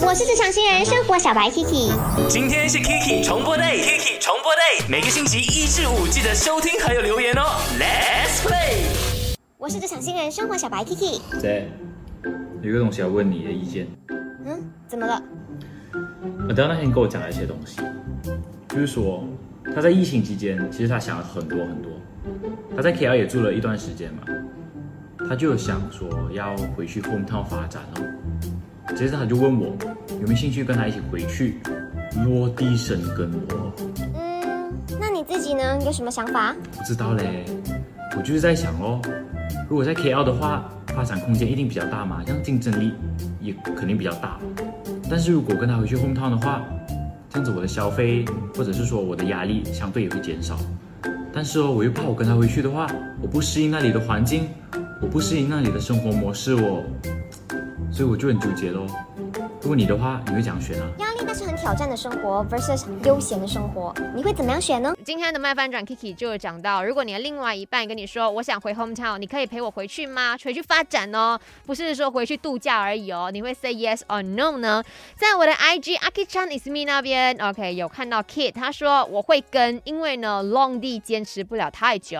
我是职场新人生活小白 Kiki，今天是 Kiki 重播 day，Kiki 重播 day，每个星期一至五记得收听还有留言哦。Let's play。我是职场新人生活小白 Kiki。在，有个东西要问你的意见。嗯，怎么了？阿德那天跟我讲了一些东西，就是说他在疫情期间，其实他想了很多很多。他在 KL 也住了一段时间嘛，他就想说要回去 hometown 发展哦。接着他就问我有没有兴趣跟他一起回去落地生根哦。嗯，那你自己呢？有什么想法？不知道嘞，我就是在想哦，如果在 KL 的话，发展空间一定比较大嘛，这样竞争力也肯定比较大。但是如果跟他回去 hometown 的话，这样子我的消费或者是说我的压力相对也会减少。但是哦，我又怕我跟他回去的话，我不适应那里的环境，我不适应那里的生活模式哦，所以我就很纠结咯。如果你的话，你会怎样选啊？压力但是很挑战的生活 versus 悠闲的生活，你会怎么样选呢？今天的麦翻转 Kiki 就有讲到，如果你的另外一半跟你说我想回 hometown，你可以陪我回去吗？回去发展哦，不是说回去度假而已哦。你会 say yes or no 呢？在我的 IG Aki Chan is me 那边，OK 有看到 Kid，他说我会跟，因为呢 Long D 坚持不了太久。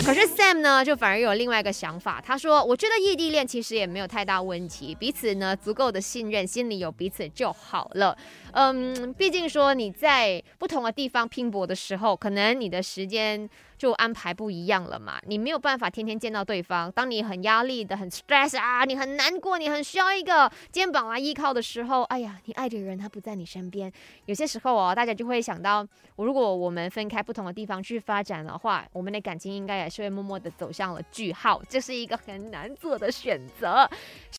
可是 Sam 呢，就反而有另外一个想法。他说：“我觉得异地恋其实也没有太大问题，彼此呢足够的信任，心里有彼此就好了。嗯，毕竟说你在不同的地方拼搏的时候，可能你的时间就安排不一样了嘛。你没有办法天天见到对方。当你很压力的、很 stress 啊，你很难过，你很需要一个肩膀来依靠的时候，哎呀，你爱的人他不在你身边。有些时候哦，大家就会想到，如果我们分开不同的地方去发展的话，我们的感情应该也是会默默的走向了句号。这是一个很难做的选择。”